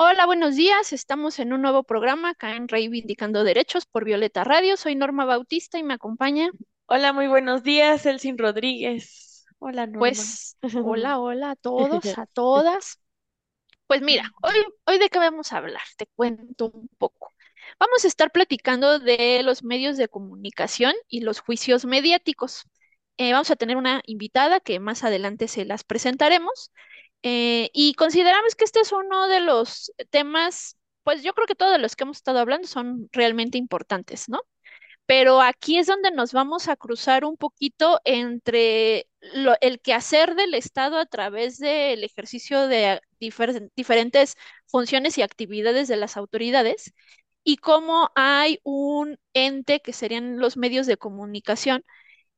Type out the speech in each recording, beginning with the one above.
Hola, buenos días. Estamos en un nuevo programa acá en Reivindicando Derechos por Violeta Radio. Soy Norma Bautista y me acompaña. Hola, muy buenos días, Elsin Rodríguez. Hola, Norma. Pues, hola, hola a todos, a todas. Pues mira, hoy, hoy de qué vamos a hablar, te cuento un poco. Vamos a estar platicando de los medios de comunicación y los juicios mediáticos. Eh, vamos a tener una invitada que más adelante se las presentaremos. Eh, y consideramos que este es uno de los temas, pues yo creo que todos los que hemos estado hablando son realmente importantes, ¿no? Pero aquí es donde nos vamos a cruzar un poquito entre el quehacer del Estado a través del ejercicio de diferentes funciones y actividades de las autoridades y cómo hay un ente que serían los medios de comunicación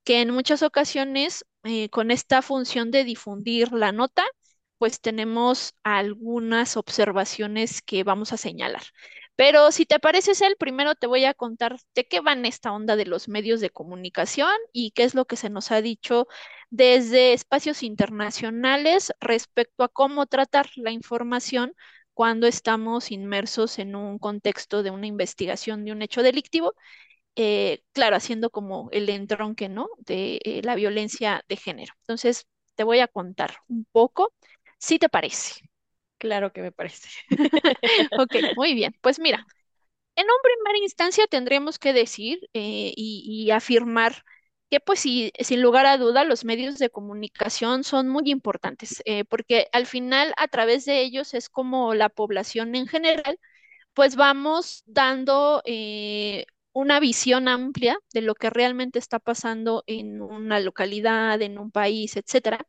que en muchas ocasiones eh, con esta función de difundir la nota, pues tenemos algunas observaciones que vamos a señalar. Pero si te parece, el primero te voy a contar de qué va en esta onda de los medios de comunicación y qué es lo que se nos ha dicho desde espacios internacionales respecto a cómo tratar la información cuando estamos inmersos en un contexto de una investigación de un hecho delictivo, eh, claro, haciendo como el entronque, ¿no? De eh, la violencia de género. Entonces, te voy a contar un poco ¿Sí te parece? Claro que me parece. Ok, muy bien. Pues mira, en un primera instancia tendremos que decir eh, y, afirmar que pues sí, sin lugar a duda los medios de comunicación son muy importantes, eh, porque al final a través de ellos es como la población en general, pues vamos dando eh, una visión amplia de lo que realmente está pasando en una localidad, en un país, etcétera.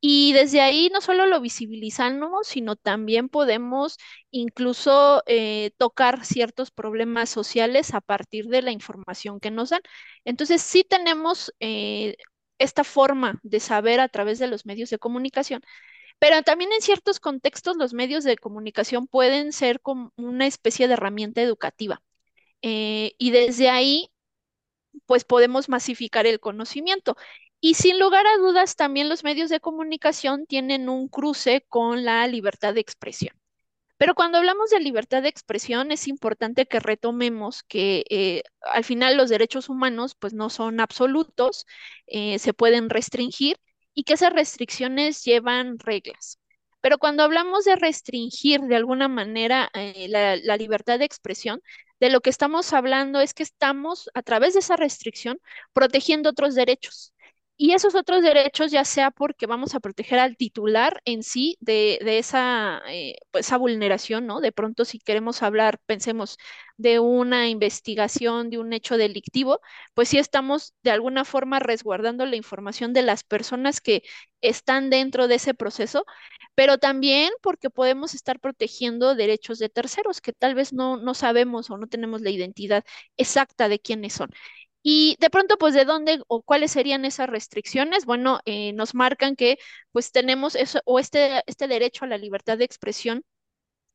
Y desde ahí no solo lo visibilizamos, sino también podemos incluso eh, tocar ciertos problemas sociales a partir de la información que nos dan. Entonces, sí tenemos eh, esta forma de saber a través de los medios de comunicación, pero también en ciertos contextos los medios de comunicación pueden ser como una especie de herramienta educativa. Eh, y desde ahí, pues podemos masificar el conocimiento. Y sin lugar a dudas, también los medios de comunicación tienen un cruce con la libertad de expresión. Pero cuando hablamos de libertad de expresión, es importante que retomemos que eh, al final los derechos humanos pues no son absolutos, eh, se pueden restringir y que esas restricciones llevan reglas. Pero cuando hablamos de restringir de alguna manera eh, la libertad de expresión, de lo que estamos hablando es que estamos a través de esa restricción protegiendo otros derechos. Y esos otros derechos, ya sea porque vamos a proteger al titular en sí de, esa, eh, pues, esa vulneración, ¿no? De pronto, si queremos hablar, pensemos de una investigación, de un hecho delictivo, pues sí estamos de alguna forma resguardando la información de las personas que están dentro de ese proceso, pero también porque podemos estar protegiendo derechos de terceros que tal vez no, no sabemos o no tenemos la identidad exacta de quiénes son. Y de pronto, pues, ¿de dónde o cuáles serían esas restricciones? Bueno, eh, nos marcan que, pues, tenemos eso o este, este derecho a la libertad de expresión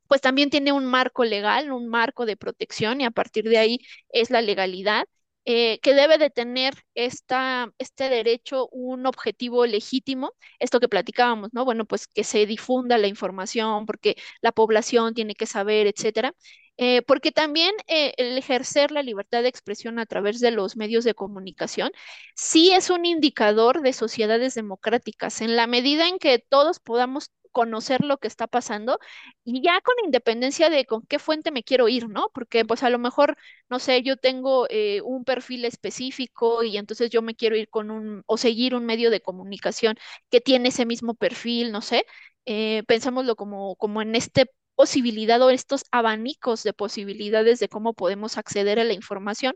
pues también tiene un marco legal, un marco de protección y a partir de ahí es la legalidad. Eh, que debe de tener esta, este derecho un objetivo legítimo, esto que platicábamos, ¿no? Bueno, pues que se difunda la información porque la población tiene que saber, etcétera. Eh, porque también eh, el ejercer la libertad de expresión a través de los medios de comunicación sí es un indicador de sociedades democráticas. En la medida en que todos podamos conocer lo que está pasando y ya con independencia de con qué fuente me quiero ir, ¿no? Porque pues a lo mejor, no sé, yo tengo eh, un perfil específico y entonces yo me quiero ir con un o seguir un medio de comunicación que tiene ese mismo perfil, no sé. Eh, pensámoslo como, como en este posibilidad o estos abanicos de posibilidades de cómo podemos acceder a la información,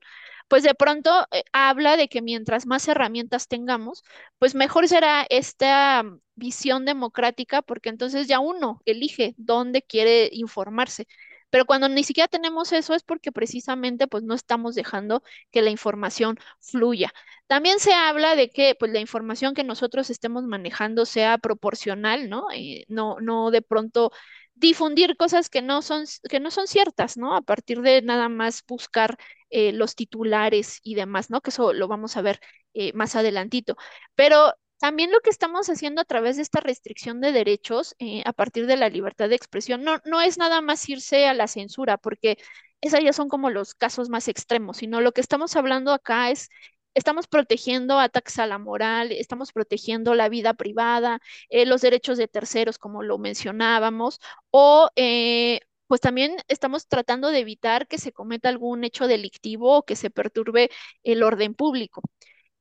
pues de pronto eh, habla de que mientras más herramientas tengamos, pues mejor será esta visión democrática, porque entonces ya uno elige dónde quiere informarse. Pero cuando ni siquiera tenemos eso es porque precisamente pues no estamos dejando que la información fluya. También se habla de que pues la información que nosotros estemos manejando sea proporcional, ¿no? Eh, no, no de pronto difundir cosas que no son, que no son ciertas, ¿no? A partir de nada más buscar eh, los titulares y demás, ¿no? Que eso lo vamos a ver eh, más adelantito. Pero también lo que estamos haciendo a través de esta restricción de derechos eh, a partir de la libertad de expresión no, no es nada más irse a la censura, porque esas ya son como los casos más extremos, sino lo que estamos hablando acá es estamos protegiendo ataques a la moral, estamos protegiendo la vida privada, eh, los derechos de terceros, como lo mencionábamos, o eh, pues también estamos tratando de evitar que se cometa algún hecho delictivo o que se perturbe el orden público.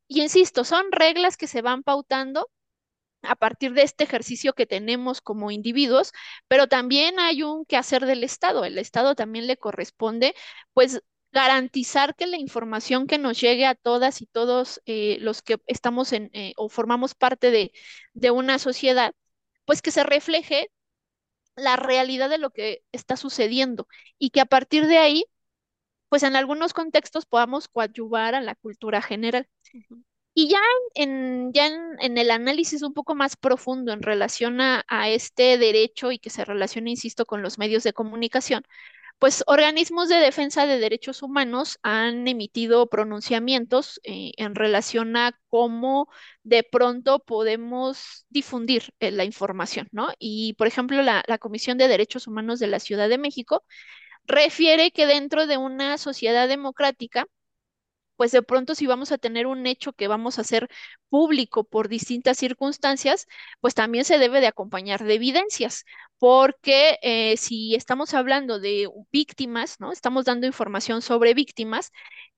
Y insisto, son reglas que se van pautando a partir de este ejercicio que tenemos como individuos, pero también hay un quehacer del Estado. El Estado también le corresponde, pues, garantizar que la información que nos llegue a todas y todos eh, los que estamos en eh, o formamos parte de, de una sociedad, pues que se refleje la realidad de lo que está sucediendo y que a partir de ahí, pues en algunos contextos podamos coadyuvar a la cultura general. Y ya en, ya en, el análisis un poco más profundo en relación a, a este derecho y que se relaciona, insisto, con los medios de comunicación, pues organismos de defensa de derechos humanos han emitido pronunciamientos eh, en relación a cómo de pronto podemos difundir eh, la información, ¿no? Y, por ejemplo, la, la Comisión de Derechos Humanos de la Ciudad de México refiere que dentro de una sociedad democrática, pues de pronto si vamos a tener un hecho que vamos a hacer público por distintas circunstancias, pues también se debe de acompañar de evidencias, porque eh, si estamos hablando de víctimas, ¿no? Estamos dando información sobre víctimas,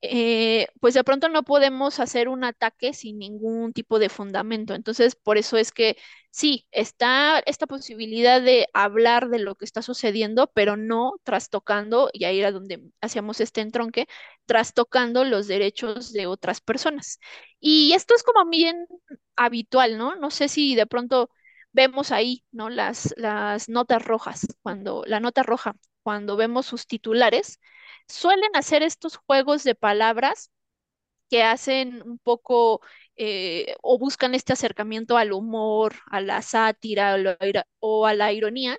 eh, pues de pronto no podemos hacer un ataque sin ningún tipo de fundamento. Entonces, por eso es que sí, está esta posibilidad de hablar de lo que está sucediendo, pero no trastocando, y ahí era donde hacíamos este entronque, trastocando los derechos de otras personas. Y esto es como bien habitual, ¿no? No sé si de pronto vemos ahí, ¿no? Las, las notas rojas, cuando la nota roja, cuando vemos sus titulares, suelen hacer estos juegos de palabras que hacen un poco eh, o buscan este acercamiento al humor, a la sátira o a la ironía,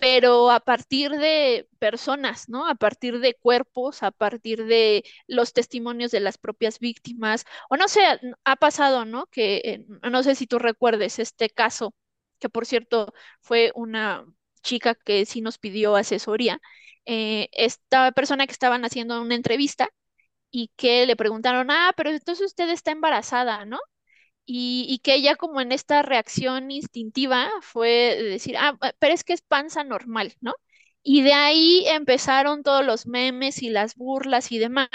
pero a partir de personas, ¿no? A partir de cuerpos, a partir de los testimonios de las propias víctimas, o no sé, ha pasado, ¿no? Que eh, no sé si tú recuerdes este caso, que por cierto fue una chica que sí nos pidió asesoría, eh, esta persona que estaban haciendo una entrevista y que le preguntaron, ah, pero entonces usted está embarazada, ¿no? y, que ella como en esta reacción instintiva fue decir, ah, pero es que es panza normal, ¿no? Y de ahí empezaron todos los memes y las burlas y demás.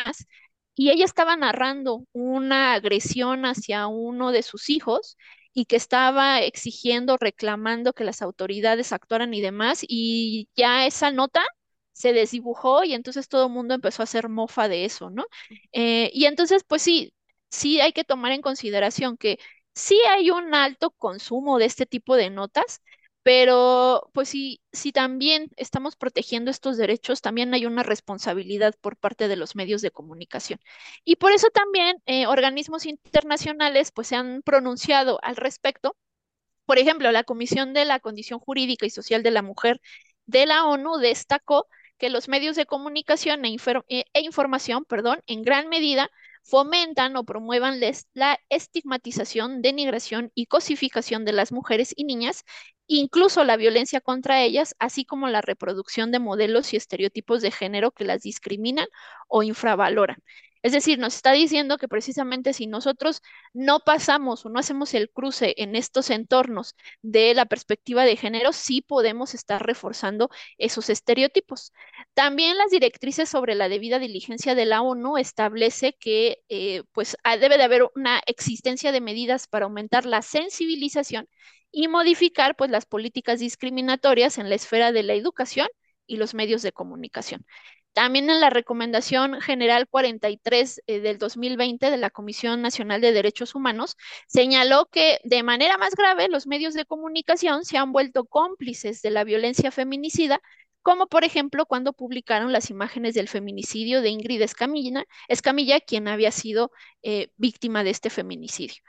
Y ella estaba narrando una agresión hacia uno de sus hijos y que estaba exigiendo, reclamando que las autoridades actuaran y demás. Y ya esa nota se desdibujó y entonces todo el mundo empezó a hacer mofa de eso, ¿no? Eh, y entonces, pues sí, sí hay que tomar en consideración que sí hay un alto consumo de este tipo de notas, pero pues sí, si también estamos protegiendo estos derechos, también hay una responsabilidad por parte de los medios de comunicación. Y por eso también eh, organismos internacionales pues se han pronunciado al respecto. Por ejemplo, la Comisión de la Condición Jurídica y Social de la Mujer de la ONU destacó que los medios de comunicación e, e, e información, perdón, en gran medida fomentan o promuevan la estigmatización, denigración y cosificación de las mujeres y niñas, incluso la violencia contra ellas, así como la reproducción de modelos y estereotipos de género que las discriminan o infravaloran. Es decir, nos está diciendo que precisamente si nosotros no pasamos o no hacemos el cruce en estos entornos de la perspectiva de género, sí podemos estar reforzando esos estereotipos. También las directrices sobre la debida diligencia de la ONU establece que eh, pues ah, debe de haber una existencia de medidas para aumentar la sensibilización y modificar pues las políticas discriminatorias en la esfera de la educación y los medios de comunicación. También en la Recomendación General 43 eh, del 2020 de la Comisión Nacional de Derechos Humanos, señaló que de manera más grave los medios de comunicación se han vuelto cómplices de la violencia feminicida como por ejemplo cuando publicaron las imágenes del feminicidio de Ingrid Escamilla, Escamilla quien había sido eh, víctima de este feminicidio.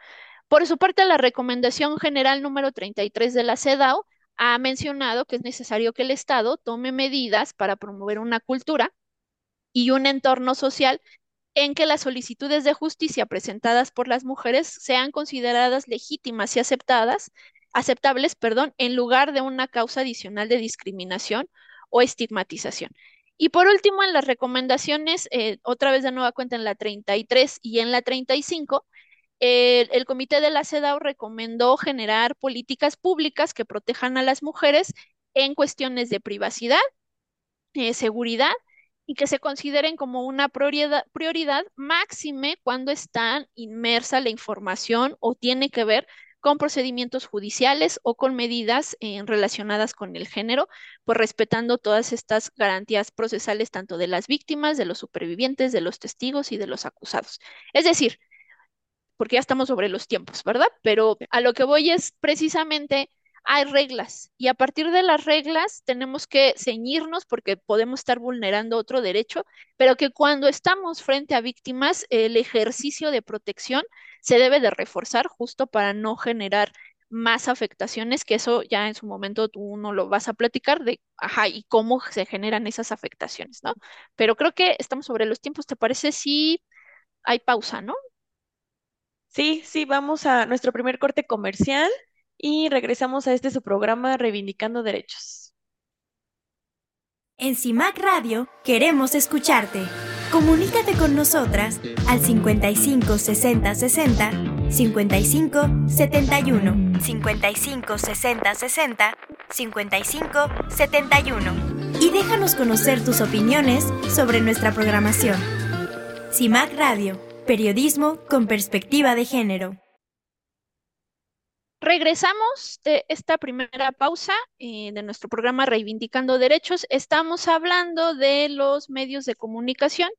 Por su parte, la recomendación general número 33 de la CEDAW ha mencionado que es necesario que el Estado tome medidas para promover una cultura y un entorno social en que las solicitudes de justicia presentadas por las mujeres sean consideradas legítimas y aceptadas, aceptables, perdón, en lugar de una causa adicional de discriminación o estigmatización. Y por último, en las recomendaciones, eh, otra vez de nueva cuenta en la 33 y en la 35, el, comité de la CEDAW recomendó generar políticas públicas que protejan a las mujeres en cuestiones de privacidad, eh, seguridad y que se consideren como una prioridad, prioridad máxime cuando está inmersa la información o tiene que ver con procedimientos judiciales o con medidas eh, relacionadas con el género, pues respetando todas estas garantías procesales tanto de las víctimas, de los supervivientes, de los testigos y de los acusados. Es decir, porque ya estamos sobre los tiempos, ¿verdad? Pero a lo que voy es precisamente hay reglas y a partir de las reglas tenemos que ceñirnos porque podemos estar vulnerando otro derecho, pero que cuando estamos frente a víctimas, el ejercicio de protección se debe de reforzar justo para no generar más afectaciones, que eso ya en su momento tú no lo vas a platicar de, ajá, y cómo se generan esas afectaciones, ¿no? Pero creo que estamos sobre los tiempos, ¿te parece si hay pausa, ¿no? Sí, sí, vamos a nuestro primer corte comercial y regresamos a este su programa Reivindicando Derechos. En CIMAC Radio queremos escucharte. Comunícate con nosotras al 55 60 60 55 71 55 60 60 55 71 y déjanos conocer tus opiniones sobre nuestra programación. CIMAC Radio Periodismo con perspectiva de género. Regresamos de esta primera pausa eh, de nuestro programa Reivindicando Derechos. Estamos hablando de los medios de comunicación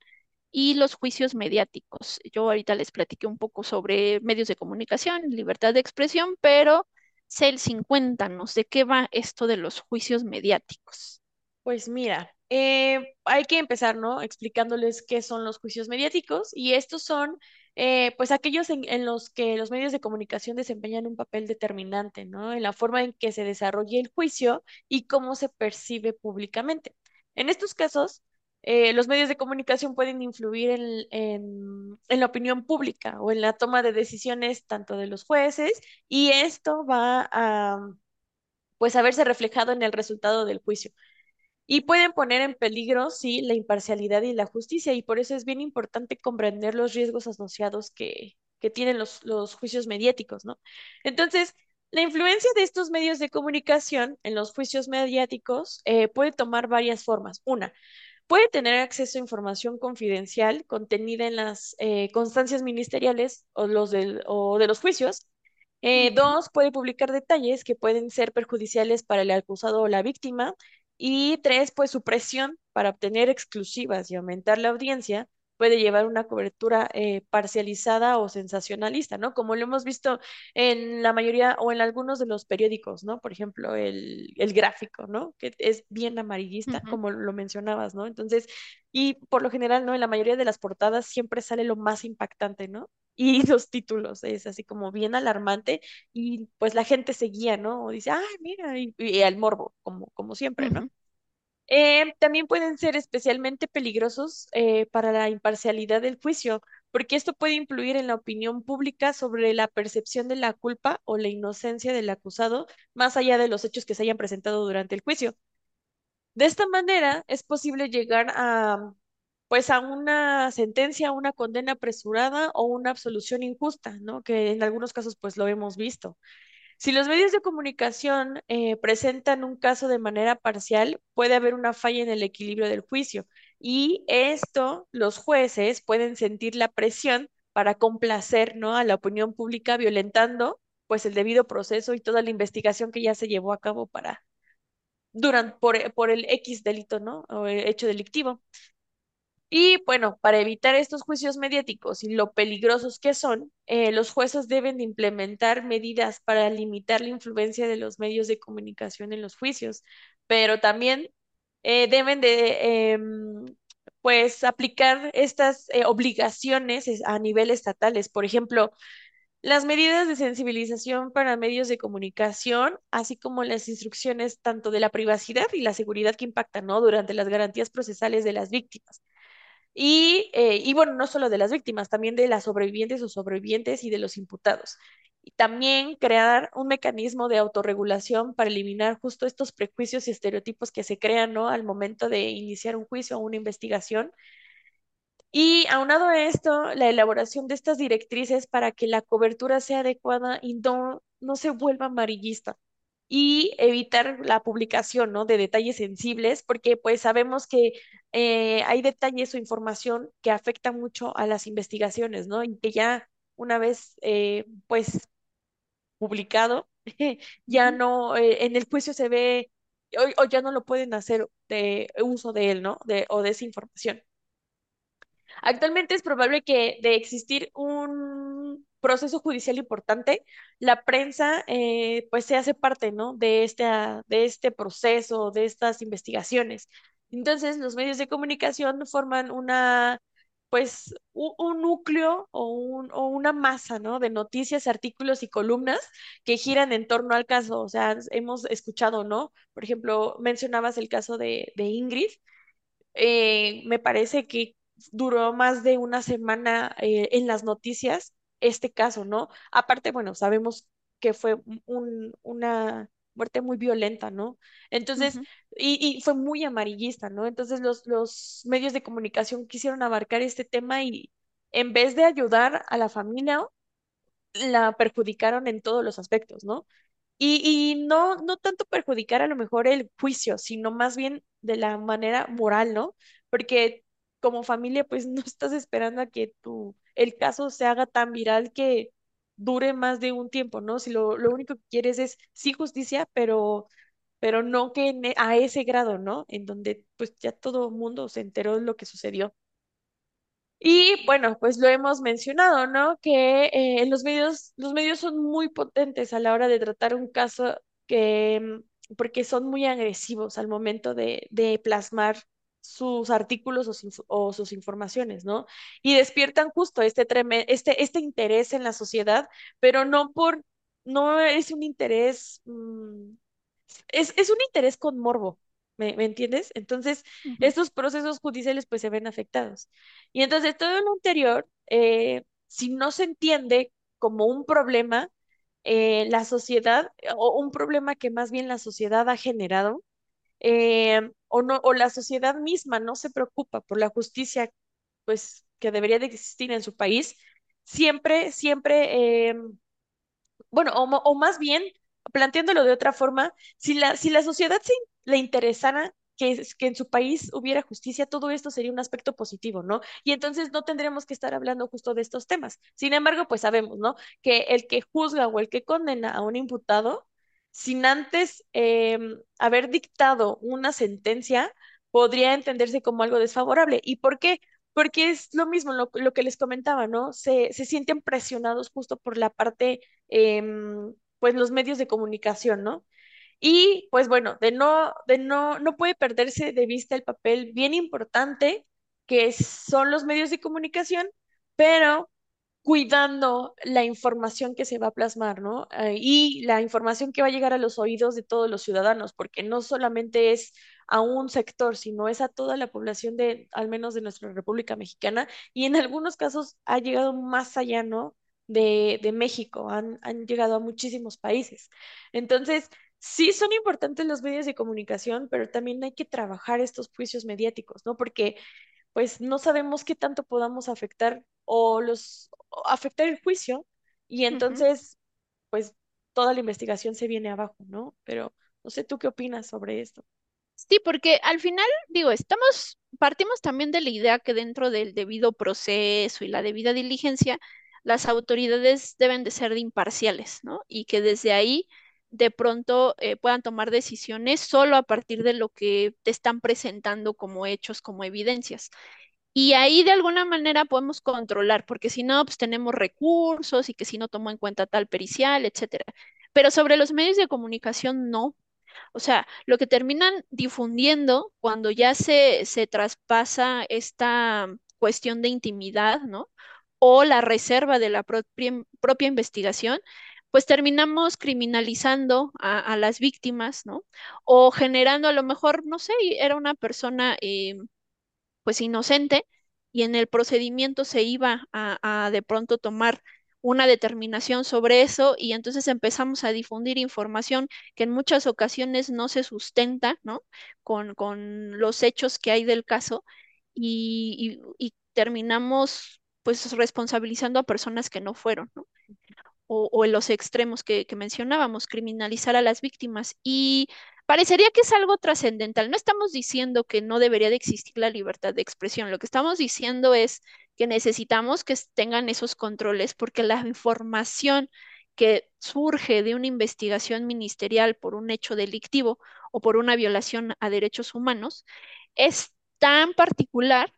y los juicios mediáticos. Yo ahorita les platiqué un poco sobre medios de comunicación, libertad de expresión, pero Celsin, cuéntanos de qué va esto de los juicios mediáticos. Pues mira, eh, hay que empezar, ¿no? Explicándoles qué son los juicios mediáticos y estos son, eh, pues, aquellos en, los que los medios de comunicación desempeñan un papel determinante, ¿no? En la forma en que se desarrolla el juicio y cómo se percibe públicamente. En estos casos, eh, los medios de comunicación pueden influir en, en, la opinión pública o en la toma de decisiones tanto de los jueces y esto va a, pues, a verse reflejado en el resultado del juicio y pueden poner en peligro, sí, la imparcialidad y la justicia, y por eso es bien importante comprender los riesgos asociados que, que tienen los, los juicios mediáticos, ¿no? Entonces, la influencia de estos medios de comunicación en los juicios mediáticos eh, puede tomar varias formas. Una, puede tener acceso a información confidencial contenida en las eh, constancias ministeriales o, los o de los juicios. Eh, dos, puede publicar detalles que pueden ser perjudiciales para el acusado o la víctima. Y tres, pues su presión para obtener exclusivas y aumentar la audiencia puede llevar una cobertura eh, parcializada o sensacionalista, ¿no? Como lo hemos visto en la mayoría o en algunos de los periódicos, ¿no? Por ejemplo, el, el gráfico, ¿no? Que es bien amarillista, como lo mencionabas, ¿no? Entonces, y por lo general, ¿no? En la mayoría de las portadas siempre sale lo más impactante, ¿no? Y los títulos es así como bien alarmante y pues la gente seguía, ¿no? O dice, ay, mira, y, y al morbo, como, como siempre, ¿no? Eh, también pueden ser especialmente peligrosos eh, para la imparcialidad del juicio, porque esto puede influir en la opinión pública sobre la percepción de la culpa o la inocencia del acusado, más allá de los hechos que se hayan presentado durante el juicio. De esta manera, es posible llegar a, pues, a una sentencia, una condena apresurada o una absolución injusta, ¿no? Que en algunos casos, pues, lo hemos visto. Si los medios de comunicación eh, presentan un caso de manera parcial, puede haber una falla en el equilibrio del juicio y esto los jueces pueden sentir la presión para complacer ¿no? a la opinión pública violentando pues el debido proceso y toda la investigación que ya se llevó a cabo para durante por, por el X delito, ¿no? O hecho delictivo. Y bueno, para evitar estos juicios mediáticos y lo peligrosos que son, eh, los jueces deben de implementar medidas para limitar la influencia de los medios de comunicación en los juicios, pero también eh, deben de em, pues aplicar estas eh, obligaciones es- a nivel estatales. Por ejemplo, las medidas de sensibilización para medios de comunicación, así como las instrucciones tanto de la privacidad y la seguridad que impactan, ¿no? Durante las garantías procesales de las víctimas. Y, eh, y bueno, no solo de las víctimas, también de las sobrevivientes o sobrevivientes y de los imputados. Y también crear un mecanismo de autorregulación para eliminar justo estos prejuicios y estereotipos que se crean, ¿no? Al momento de iniciar un juicio o una investigación y aunado a esto, la elaboración de estas directrices para que la cobertura sea adecuada y no, no se vuelva amarillista. Y evitar la publicación, ¿no? de detalles sensibles, porque pues sabemos que eh, hay detalles o información que afecta mucho a las investigaciones, ¿no? Y que ya una vez eh, pues publicado, ya no, eh, en el juicio se ve o, o ya no lo pueden hacer de uso de él, ¿no? De, o de esa información. Actualmente es probable que de existir un proceso judicial importante, la prensa eh, pues se hace parte, ¿no? de este, de este proceso, de estas investigaciones. Entonces, los medios de comunicación forman una, pues, un, núcleo o, un- o una masa, ¿no? de noticias, artículos y columnas que giran en torno al caso. O sea, hemos escuchado, ¿no? Por ejemplo, mencionabas el caso de, de Ingrid eh, me parece que duró más de una semana eh, en las noticias este caso, ¿no? Aparte, bueno, sabemos que fue un- un- una muerte muy violenta, ¿no? Entonces, y, y fue muy amarillista, ¿no? Entonces los, los medios de comunicación quisieron abarcar este tema y en vez de ayudar a la familia, la perjudicaron en todos los aspectos, ¿no? Y, y no, no tanto perjudicar a lo mejor el juicio, sino más bien de la manera moral, ¿no? Porque como familia, pues no estás esperando a que tu, el caso se haga tan viral que dure más de un tiempo, ¿no? Si lo, lo único que quieres es sí justicia, pero, pero no que e- a ese grado, ¿no? En donde pues ya todo mundo se enteró de lo que sucedió. Y bueno, pues lo hemos mencionado, ¿no? Que eh, los medios, los medios son muy potentes a la hora de tratar un caso que, mm, porque son muy agresivos al momento de, de plasmar sus artículos o, sus o sus informaciones, ¿no? Y despiertan justo este, treme- este, este interés en la sociedad, pero no por, no es un interés, mm, es, es un interés con morbo, ¿me, me entiendes? Entonces, estos procesos judiciales pues se ven afectados. Y entonces todo lo anterior, eh, si no se entiende como un problema, eh, la sociedad, o un problema que más bien la sociedad ha generado, eh, o no, o la sociedad misma no se preocupa por la justicia, pues, que debería de existir en su país, siempre, siempre, eh, bueno, o, o más bien, planteándolo de otra forma, si la, si la sociedad le interesara que, que en su país hubiera justicia, todo esto sería un aspecto positivo, ¿no? Y entonces no tendremos que estar hablando justo de estos temas. Sin embargo, pues sabemos, ¿no? Que el que juzga o el que condena a un imputado, sin antes em, haber dictado una sentencia, podría entenderse como algo desfavorable. ¿Y por qué? Porque es lo mismo, lo, lo que les comentaba, ¿no? Se, se sienten presionados justo por la parte em, pues los medios de comunicación, ¿no? Y pues bueno, de no, de no, no puede perderse de vista el papel bien importante que son los medios de comunicación, pero cuidando la información que se va a plasmar, ¿no? Eh, y la información que va a llegar a los oídos de todos los ciudadanos, porque no solamente es a un sector, sino es a toda la población de, al menos de nuestra República Mexicana, y en algunos casos ha llegado más allá, ¿no? De, México, han, han llegado a muchísimos países. Entonces, sí son importantes los medios de comunicación, pero también hay que trabajar estos juicios mediáticos, ¿no? Porque pues no sabemos qué tanto podamos afectar o los o afectar el juicio y entonces pues toda la investigación se viene abajo, ¿no? Pero no sé tú qué opinas sobre esto. Sí, porque al final, digo, estamos, partimos también de la idea que dentro del debido proceso y la debida diligencia, las autoridades deben de ser de imparciales, ¿no? Y que desde ahí de pronto eh, puedan tomar decisiones solo a partir de lo que te están presentando como hechos, como evidencias. Y ahí de alguna manera podemos controlar, porque si no, pues tenemos recursos y que si no tomó en cuenta tal pericial, etcétera. Pero sobre los medios de comunicación, no. O sea, lo que terminan difundiendo cuando ya se, se traspasa esta cuestión de intimidad, ¿no? O la reserva de la propia, propia investigación, pues terminamos criminalizando a, las víctimas, ¿no? O generando a lo mejor, no sé, era una persona eh, pues inocente y en el procedimiento se iba a, a de pronto tomar una determinación sobre eso y entonces empezamos a difundir información que en muchas ocasiones no se sustenta, ¿no? Con, con los hechos que hay del caso y, y- y terminamos pues responsabilizando a personas que no fueron, ¿no? o, o en los extremos que, que mencionábamos, criminalizar a las víctimas. Y parecería que es algo trascendental. No estamos diciendo que no debería de existir la libertad de expresión. Lo que estamos diciendo es que necesitamos que tengan esos controles porque la información que surge de una investigación ministerial por un hecho delictivo o por una violación a derechos humanos es tan particular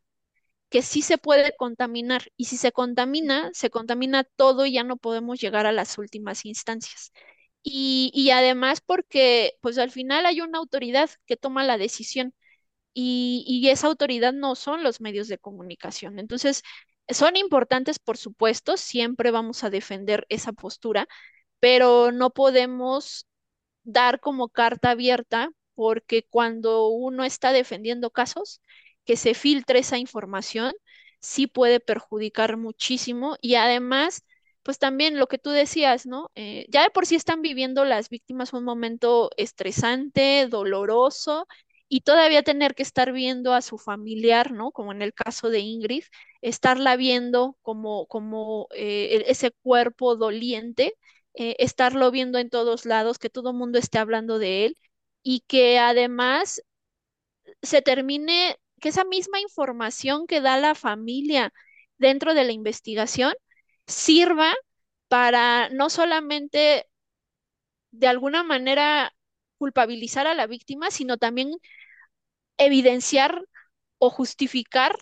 que sí se puede contaminar y si se contamina, se contamina todo y ya no podemos llegar a las últimas instancias. Y, además porque pues al final hay una autoridad que toma la decisión y, y esa autoridad no son los medios de comunicación. Entonces, son importantes, por supuesto, siempre vamos a defender esa postura, pero no podemos dar como carta abierta, porque cuando uno está defendiendo casos, que se filtre esa información sí puede perjudicar muchísimo y además, pues también lo que tú decías, ¿no? Eh, ya de por sí están viviendo las víctimas un momento estresante, doloroso. Y todavía tener que estar viendo a su familiar, ¿no? Como en el caso de Ingrid, estarla viendo como, como eh, e- ese cuerpo doliente, eh, estarlo viendo en todos lados, que todo el mundo esté hablando de él y que además se termine, que esa misma información que da la familia dentro de la investigación sirva para no solamente de alguna manera culpabilizar a la víctima, sino también evidenciar o justificar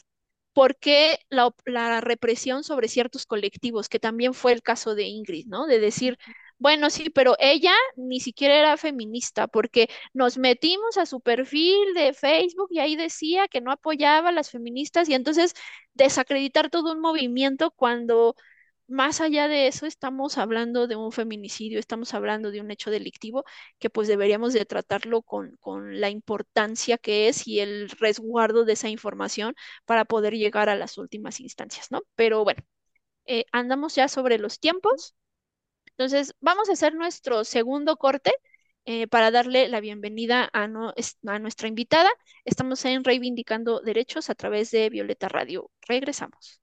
por qué la, represión sobre ciertos colectivos, que también fue el caso de Ingrid, ¿no? De decir, bueno, sí, pero ella ni siquiera era feminista, porque nos metimos a su perfil de Facebook y ahí decía que no apoyaba a las feministas y entonces desacreditar todo un movimiento cuando más allá de eso estamos hablando de un feminicidio, estamos hablando de un hecho delictivo que pues deberíamos de tratarlo con, con la importancia que es y el resguardo de esa información para poder llegar a las últimas instancias, ¿no? Pero bueno, eh, andamos ya sobre los tiempos. Entonces, vamos a hacer nuestro segundo corte eh, para darle la bienvenida a, nuestra invitada. Estamos en Reivindicando Derechos a través de Violeta Radio. Regresamos.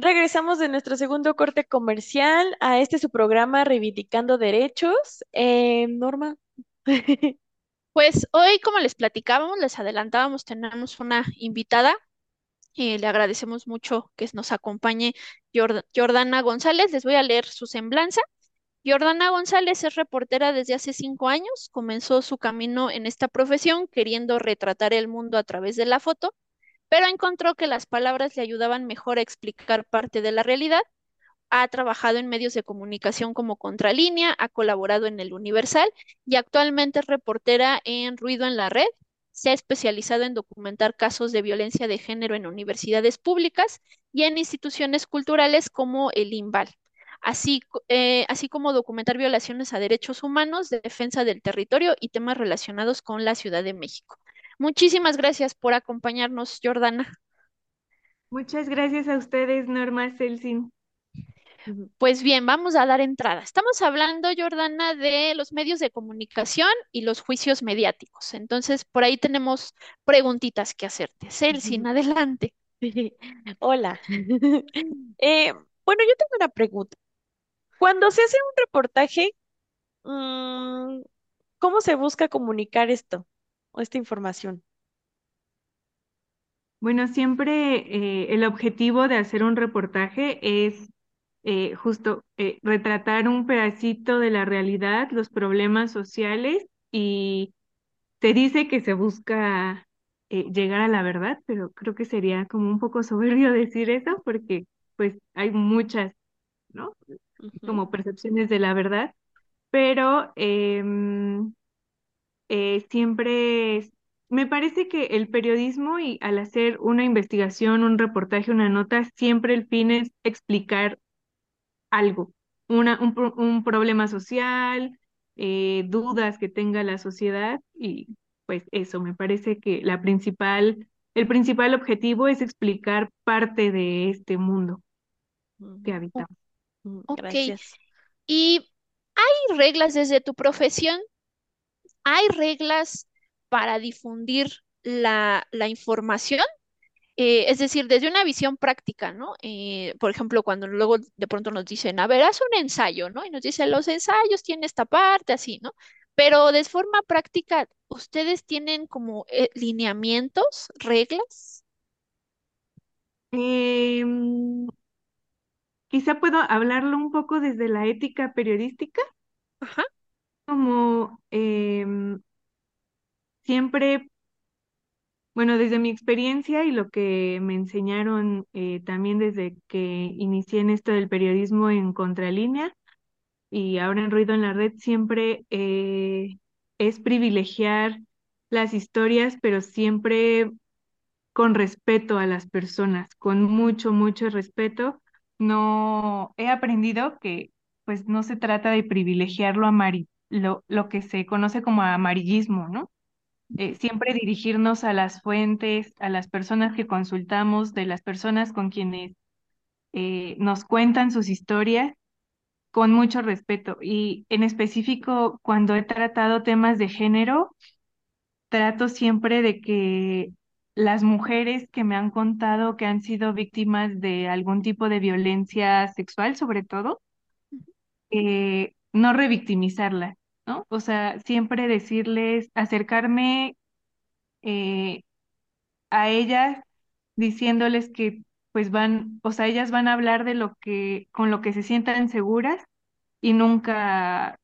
Regresamos de nuestro segundo corte comercial a este su programa Reivindicando Derechos. Eh, Norma. Pues hoy, como les platicábamos, les adelantábamos, tenemos una invitada. eh, le agradecemos mucho que nos acompañe Jord- Jordana González. Les voy a leer su semblanza. Jordana González es reportera desde hace cinco años. Comenzó su camino en esta profesión queriendo retratar el mundo a través de la foto, pero encontró que las palabras le ayudaban mejor a explicar parte de la realidad ha trabajado en medios de comunicación como Contralínea, ha colaborado en El Universal y actualmente es reportera en Ruido en la Red. Se ha especializado en documentar casos de violencia de género en universidades públicas y en instituciones culturales como el INVAL, así, eh, así como documentar violaciones a derechos humanos, de defensa del territorio y temas relacionados con la Ciudad de México. Muchísimas gracias por acompañarnos, Jordana. Muchas gracias a ustedes, Norma Celsin. Pues bien, vamos a dar entrada. Estamos hablando, Jordana, de los medios de comunicación y los juicios mediáticos. Entonces, por ahí tenemos preguntitas que hacerte. Celsin, adelante. Hola. Eh, bueno, yo tengo una pregunta. Cuando se hace un reportaje, mm, ¿cómo se busca comunicar esto o esta información? Bueno, siempre eh, el objetivo de hacer un reportaje es eh, justo eh, retratar un pedacito de la realidad, los problemas sociales y se dice que se busca llegar a la verdad, pero creo que sería como un poco soberbio decir eso porque pues hay muchas, ¿no? Como percepciones de la verdad, pero em, siempre me parece que el periodismo y al hacer una investigación, un reportaje, una nota, siempre el fin es explicar algo, una, un, un problema social, eh, dudas que tenga la sociedad y pues eso, me parece que la principal, el principal objetivo es explicar parte de este mundo que habitamos. Ok. Gracias. ¿Y hay reglas desde tu profesión? ¿Hay reglas para difundir la, la información. Eh, es decir, desde una visión práctica, ¿no? Eh, por ejemplo, cuando luego de pronto nos dicen, a ver, haz un ensayo, ¿no? Y nos dicen, los ensayos tienen esta parte, así, ¿no? Pero de forma práctica, ¿ustedes tienen como eh, lineamientos, reglas? Em, quizá puedo hablarlo un poco desde la ética periodística. Ajá. Como em, siempre, bueno, desde mi experiencia y lo que me enseñaron eh, también desde que inicié en esto del periodismo en Contralínea y ahora en Ruido en la Red, siempre eh, es privilegiar las historias, pero siempre con respeto a las personas, con mucho, mucho respeto. No he aprendido que pues no se trata de privilegiar lo, lo, lo que se conoce como amarillismo, ¿no? Eh, siempre dirigirnos a las fuentes, a las personas que consultamos, de las personas con quienes eh, nos cuentan sus historias con mucho respeto. Y en específico, cuando he tratado temas de género, trato siempre de que las mujeres que me han contado que han sido víctimas de algún tipo de violencia sexual, sobre todo, eh, no revictimizarlas, ¿no? O sea, siempre decirles, acercarme eh, a ellas diciéndoles que pues van, o sea, ellas van a hablar de lo que, con lo que se sientan seguras y nunca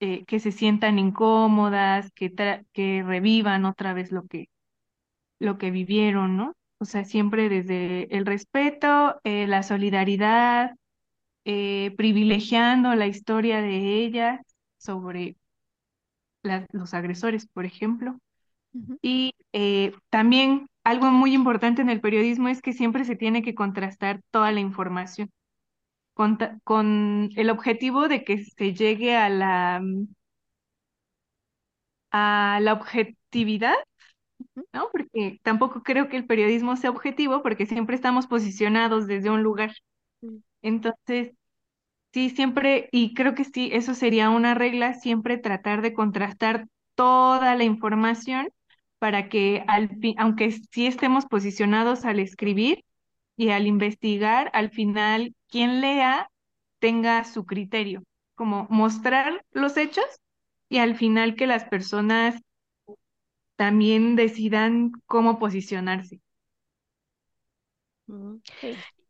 eh, que se sientan incómodas, que, que revivan otra vez lo que, lo que vivieron, ¿no? O sea, siempre desde el respeto, eh, la solidaridad, privilegiando la historia de ellas sobre los agresores, por ejemplo. Y eh, también algo muy importante en el periodismo es que siempre se tiene que contrastar toda la información con, con el objetivo de que se llegue a la, a la objetividad, ¿no? Porque tampoco creo que el periodismo sea objetivo porque siempre estamos posicionados desde un lugar. Mm. Entonces, sí, siempre, y creo que sí, eso sería una regla, siempre tratar de contrastar toda la información para que al fin, aunque sí estemos posicionados al escribir y al investigar, al final quien lea tenga su criterio, como mostrar los hechos y al final que las personas también decidan cómo posicionarse.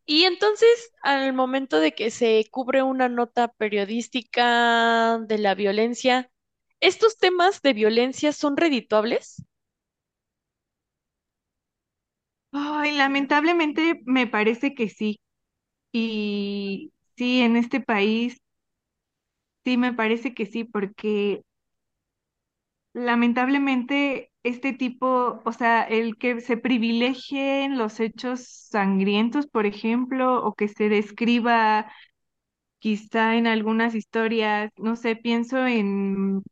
Y entonces, al momento de que se cubre una nota periodística de la violencia, ¿estos temas de violencia son redituables? Ay, lamentablemente me parece que sí. Y sí, en este país, sí me parece que sí, porque lamentablemente este tipo, o sea, el que se privilegien los hechos sangrientos, por ejemplo, o que se describa quizá en algunas historias, no sé, pienso en,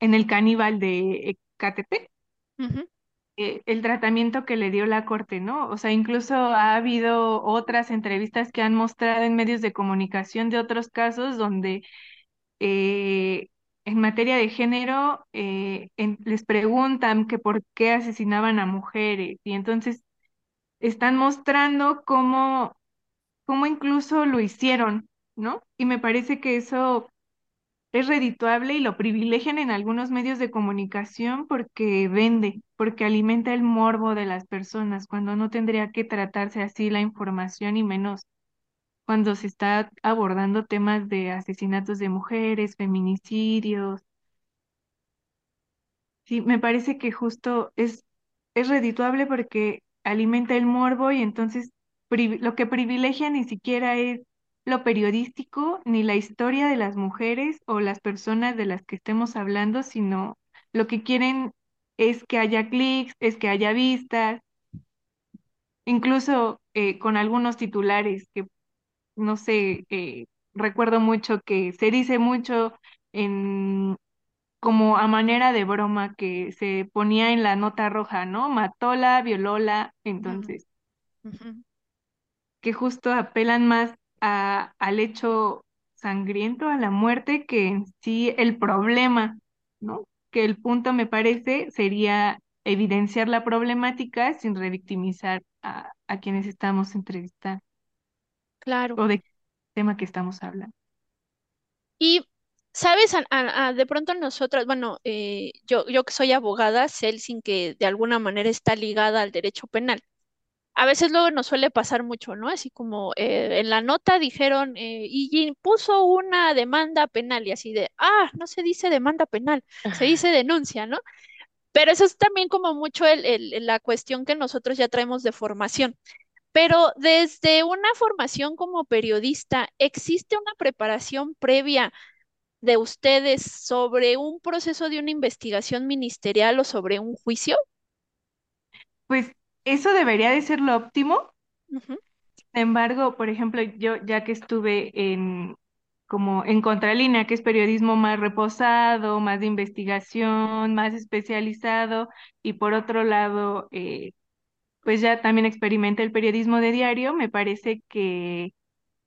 en el caníbal de Ecatepec. Eh, el tratamiento que le dio la corte, ¿no? O sea, incluso ha habido otras entrevistas que han mostrado en medios de comunicación de otros casos donde eh, en materia de género eh, les preguntan que por qué asesinaban a mujeres y entonces están mostrando cómo, cómo incluso lo hicieron, ¿no? Y me parece que eso es redituable y lo privilegian en algunos medios de comunicación porque vende, porque alimenta el morbo de las personas, cuando no tendría que tratarse así la información y menos cuando se está abordando temas de asesinatos de mujeres, feminicidios. Sí, me parece que justo es, es redituable porque alimenta el morbo y entonces lo que privilegia ni siquiera es lo periodístico ni la historia de las mujeres o las personas de las que estemos hablando, sino lo que quieren es que haya clics, es que haya vistas, incluso eh, con algunos titulares que no sé, eh, recuerdo mucho que se dice mucho en como a manera de broma que se ponía en la nota roja, ¿no? Matóla, violóla, entonces, que justo apelan más a, al hecho sangriento, a la muerte, que en sí el problema, ¿no? Que el punto, me parece, sería evidenciar la problemática sin revictimizar a, a quienes estamos entrevistando Claro. o de tema que estamos hablando. Y, ¿sabes? A- a- a- de pronto nosotras, bueno, eh, yo, yo que soy abogada, sin que de alguna manera está ligada al derecho penal. A veces luego nos suele pasar mucho, ¿no? Así como eh, en la nota dijeron, eh, y puso una demanda penal y así de, ah, no se dice demanda penal, se dice denuncia, ¿no? Pero eso es también como mucho el, el- la cuestión que nosotros ya traemos de formación. Pero desde una formación como periodista, ¿existe una preparación previa de ustedes sobre un proceso de una investigación ministerial o sobre un juicio? Pues eso debería de ser lo óptimo. Sin embargo, por ejemplo, yo ya que estuve en como en contralínea, que es periodismo más reposado, más de investigación, más especializado, y por otro lado, eh, pues ya también experimenté el periodismo de diario, me parece que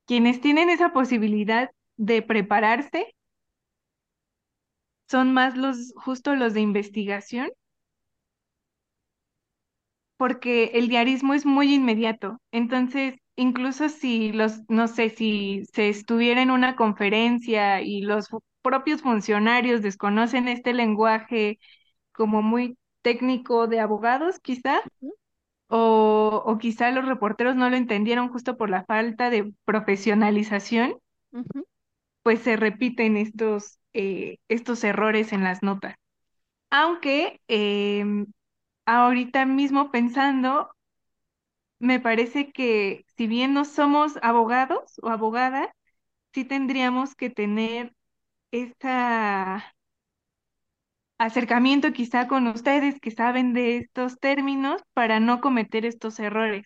quienes tienen esa posibilidad de prepararse son más los, justo los de investigación porque el diarismo es muy inmediato. Entonces, incluso si los, no sé, si se estuviera en una conferencia y los propios funcionarios desconocen este lenguaje como muy técnico de abogados, quizá, o, o quizá los reporteros no lo entendieron justo por la falta de profesionalización, pues se repiten estos, eh, estos errores en las notas. Aunque em, ahorita mismo pensando, Me parece que si bien no somos abogados o abogadas, sí tendríamos que tener este acercamiento quizá con ustedes que saben de estos términos para no cometer estos errores.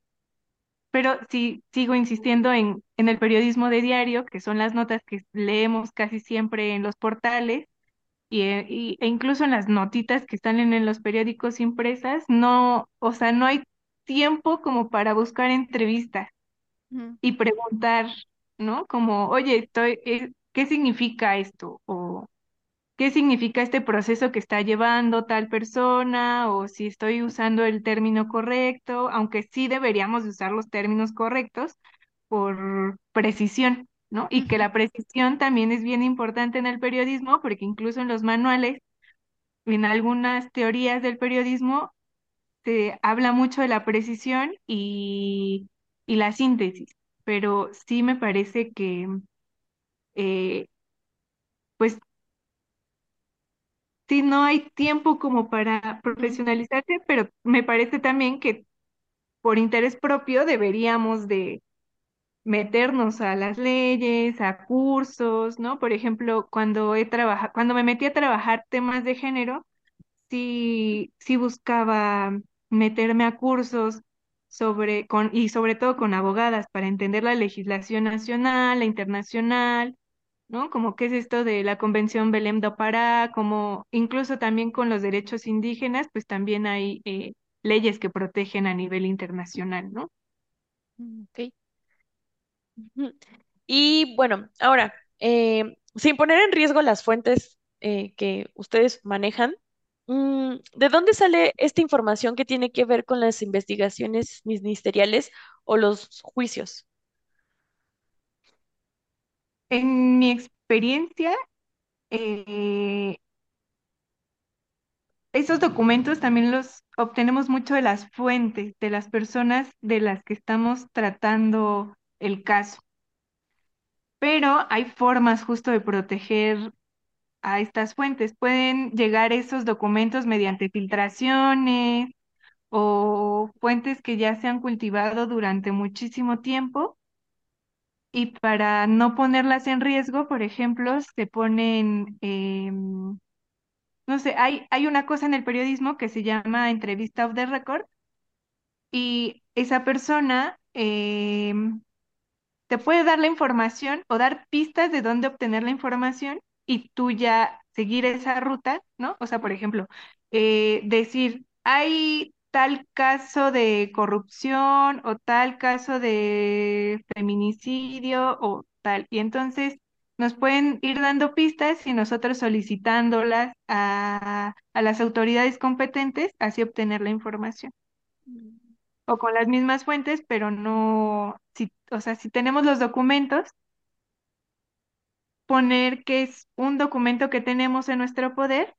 Pero sí sigo insistiendo en, en el periodismo de diario, que son las notas que leemos casi siempre en los portales y, e y- e incluso en las notitas que están en, en los periódicos impresas, no, o sea, no hay tiempo como para buscar entrevistas. y preguntar, ¿no? Como, oye, estoy, eh, ¿qué significa esto? O ¿qué significa este proceso que está llevando tal persona? O si estoy usando el término correcto, aunque sí deberíamos de usar los términos correctos por precisión, ¿no? Y que la precisión también es bien importante en el periodismo, porque incluso en los manuales, en algunas teorías del periodismo, se habla mucho de la precisión y, y la síntesis, pero sí me parece que, eh, pues, sí no hay tiempo como para profesionalizarse, pero me parece también que por interés propio deberíamos de meternos a las leyes, a cursos, ¿no? Por ejemplo, cuando he trabajado, cuando me metí a trabajar temas de género, sí, sí buscaba meterme a cursos sobre, con, y sobre todo con abogadas para entender la legislación nacional, la internacional, ¿no? Como qué es esto de la Convención Belém do Pará, como incluso también con los derechos indígenas, pues también hay eh, leyes que protegen a nivel internacional, ¿no? mm, ok. Y bueno, ahora, eh, sin poner en riesgo las fuentes eh, que ustedes manejan, mm, ¿de dónde sale esta información que tiene que ver con las investigaciones ministeriales o los juicios? En mi experiencia, eh, esos documentos también los obtenemos mucho de las fuentes, de las personas de las que estamos tratando el caso. Pero hay formas justo de proteger a estas fuentes. Pueden llegar esos documentos mediante filtraciones o fuentes que ya se han cultivado durante muchísimo tiempo. Y para no ponerlas en riesgo, por ejemplo, se ponen, em, no sé, hay, hay una cosa en el periodismo que se llama entrevista off the record y esa persona em, te puede dar la información o dar pistas de dónde obtener la información y tú ya seguir esa ruta, ¿no? O sea, por ejemplo, eh, decir, hay tal caso de corrupción o tal caso de feminicidio o tal. Y entonces nos pueden ir dando pistas y nosotros solicitándolas a, a las autoridades competentes, así obtener la información. O con las mismas fuentes, pero no, si, o sea, si tenemos los documentos, poner que es un documento que tenemos en nuestro poder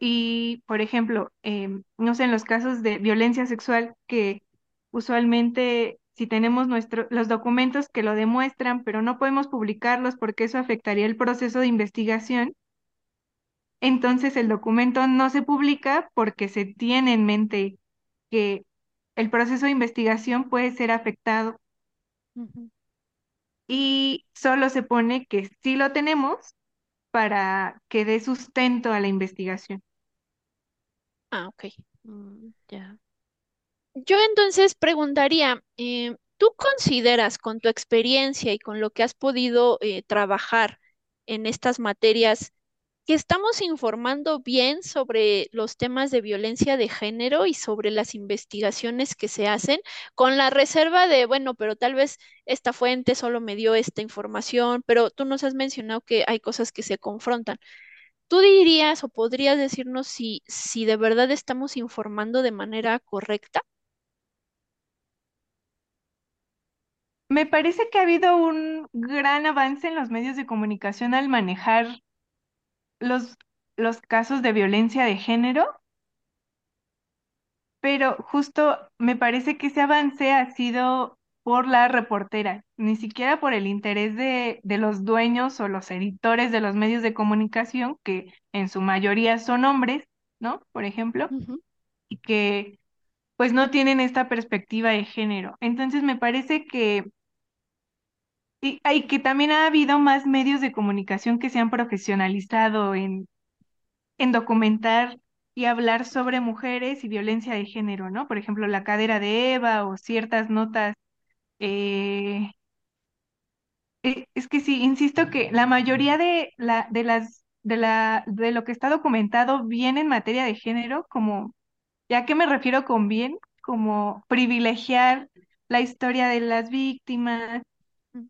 y, por ejemplo, em, no sé, en los casos de violencia sexual, que usualmente si tenemos nuestro, los documentos que lo demuestran, pero no podemos publicarlos porque eso afectaría el proceso de investigación, entonces el documento no se publica porque se tiene en mente que el proceso de investigación puede ser afectado. Y solo se pone que sí lo tenemos para que dé sustento a la investigación. Ah, ok. Mm, ya. Yo entonces preguntaría, eh, ¿tú consideras con tu experiencia y con lo que has podido eh, trabajar en estas materias que estamos informando bien sobre los temas de violencia de género y sobre las investigaciones que se hacen, con la reserva de, bueno, pero tal vez esta fuente solo me dio esta información, pero tú nos has mencionado que hay cosas que se confrontan. ¿Tú dirías o podrías decirnos si, si de verdad estamos informando de manera correcta? Me parece que ha habido un gran avance en los medios de comunicación al manejar los, los casos de violencia de género, pero justo me parece que ese avance ha sido por la reportera, ni siquiera por el interés de, de los dueños o los editores de los medios de comunicación, que en su mayoría son hombres, ¿no? Por ejemplo, y que pues no tienen esta perspectiva de género. Entonces me parece que Y hay que también ha habido más medios de comunicación que se han profesionalizado en, en documentar y hablar sobre mujeres y violencia de género, ¿no? Por ejemplo, La cadera de Eva o ciertas notas. eh, eh, es que sí, insisto que la mayoría de, la, de las de la de lo que está documentado viene en materia de género, como, ¿ya qué me refiero con bien? Como privilegiar la historia de las víctimas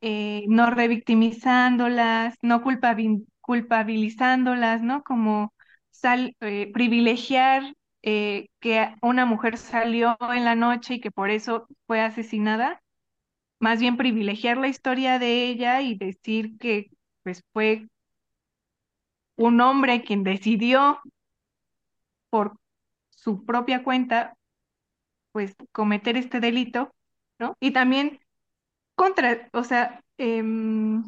eh, no revictimizándolas, no culpabil- culpabilizándolas, ¿no? Como sal, eh, privilegiar eh, que una mujer salió en la noche y que por eso fue asesinada, más bien privilegiar la historia de ella y decir que pues fue un hombre quien decidió por su propia cuenta pues cometer este delito, ¿no? Y también contra, o sea, em,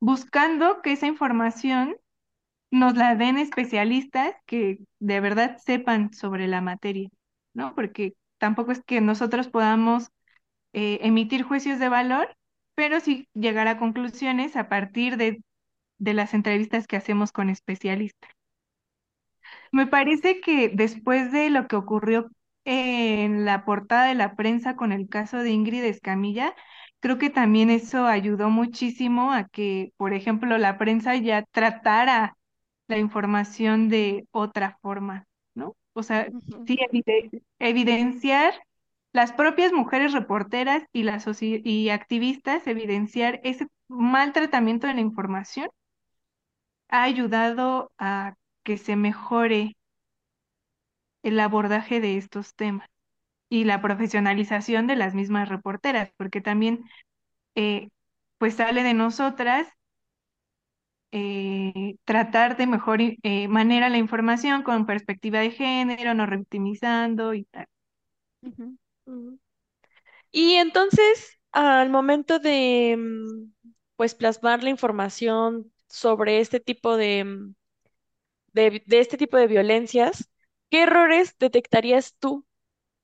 buscando que esa información nos la den especialistas que de verdad sepan sobre la materia, ¿no? Porque tampoco es que nosotros podamos eh, emitir juicios de valor, pero sí llegar a conclusiones a partir de, de las entrevistas que hacemos con especialistas. Me parece que después de lo que ocurrió en la portada de la prensa con el caso de Ingrid Escamilla, creo que también eso ayudó muchísimo a que, por ejemplo, la prensa ya tratara la información de otra forma, ¿no? O sea, sí, evide- evidenciar las propias mujeres reporteras y las y activistas, evidenciar ese mal tratamiento de la información ha ayudado a que se mejore el abordaje de estos temas y la profesionalización de las mismas reporteras, porque también eh, pues sale de nosotras eh, tratar de mejor eh, manera la información con perspectiva de género, no revictimizando y tal. Y entonces, al momento de mm, pues plasmar la información sobre este tipo de, mm, de, de este tipo de violencias, ¿qué errores detectarías tú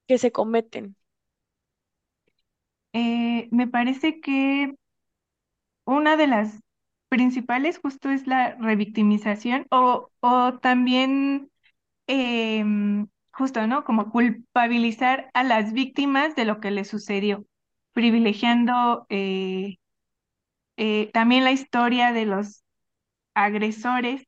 que se cometen? Eh, me parece que una de las principales justo es la revictimización o, o también em, justo, ¿no? Como culpabilizar a las víctimas de lo que les sucedió, privilegiando eh, eh, también la historia de los agresores,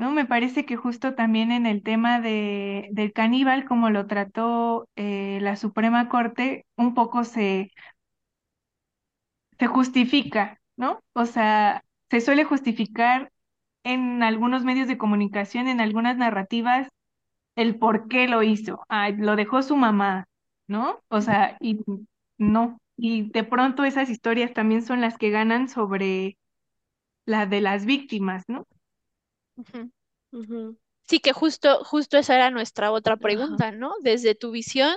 ¿no? Me parece que justo también en el tema de, del caníbal, como lo trató eh, la Suprema Corte, un poco se, se justifica, ¿no? O sea, se suele justificar en algunos medios de comunicación, en algunas narrativas, el por qué lo hizo. Ay, lo dejó su mamá, ¿no? O sea, y no. Y de pronto esas historias también son las que ganan sobre la de las víctimas, ¿no? Sí, que justo, justo esa era nuestra otra pregunta, ¿no? Desde tu visión,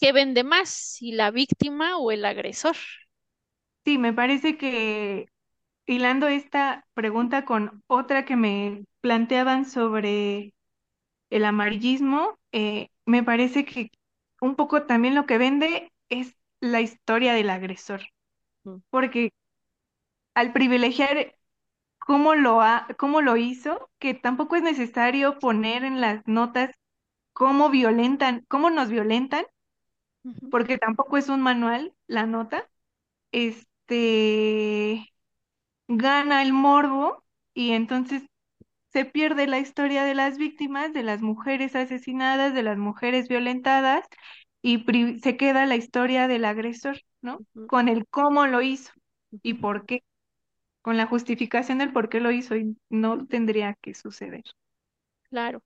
¿qué vende más, si la víctima o el agresor? Sí, me parece que hilando esta pregunta con otra que me planteaban sobre el amarillismo, eh, me parece que un poco también lo que vende es la historia del agresor, Mm. porque al privilegiar cómo lo, ha, cómo lo hizo, que tampoco es necesario poner en las notas cómo violentan, cómo nos violentan, porque tampoco es un manual la nota, este gana el morbo y entonces se pierde la historia de las víctimas, de las mujeres asesinadas, de las mujeres violentadas y se queda la historia del agresor, ¿no? Con el cómo lo hizo y por qué, con la justificación del por qué lo hizo y no tendría que suceder. Claro.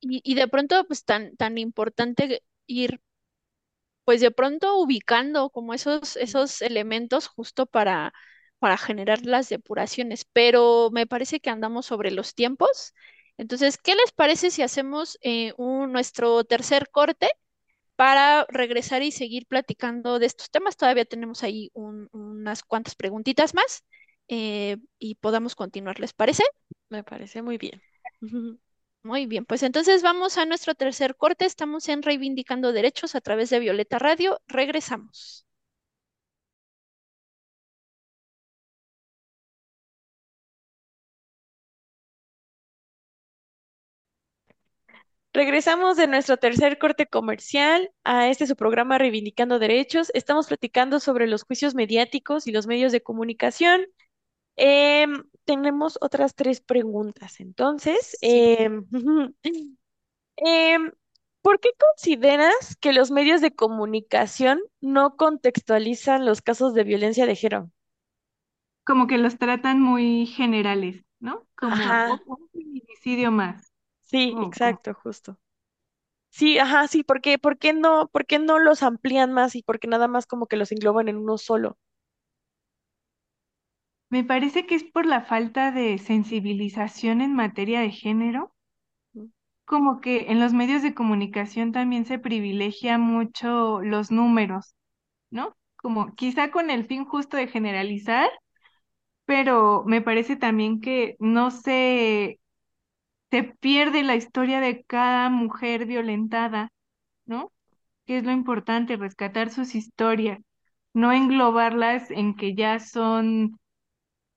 Y, y de pronto, pues tan, tan importante ir, pues de pronto ubicando como esos, esos elementos justo para, para generar las depuraciones. Pero me parece que andamos sobre los tiempos. Entonces, ¿qué les parece si hacemos eh, un, nuestro tercer corte para regresar y seguir platicando de estos temas? Todavía tenemos ahí un- unas cuantas preguntitas más eh, y podamos continuar, ¿les parece? Me parece muy bien. Muy bien, pues entonces vamos a nuestro tercer corte. Estamos en Reivindicando Derechos a través de Violeta Radio. Regresamos. Regresamos de nuestro tercer corte comercial a este su programa Reivindicando Derechos. Estamos platicando sobre los juicios mediáticos y los medios de comunicación. Em, tenemos otras tres preguntas. Entonces, em, em, ¿por qué consideras que los medios de comunicación no contextualizan los casos de violencia de género? Como que los tratan muy generales, ¿no? Como Ajá, un feminicidio más. sí, exacto, justo. Sí, ajá, sí, ¿por qué, por qué no, por qué no los amplían más y por qué nada más como que los engloban en uno solo? Me parece que es por la falta de sensibilización en materia de género. Como que en los medios de comunicación también se privilegia mucho los números, ¿no? Como quizá con el fin justo de generalizar, pero me parece también que no se, se pierde la historia de cada mujer violentada, ¿no? Que es lo importante, rescatar sus historias, no englobarlas en que ya son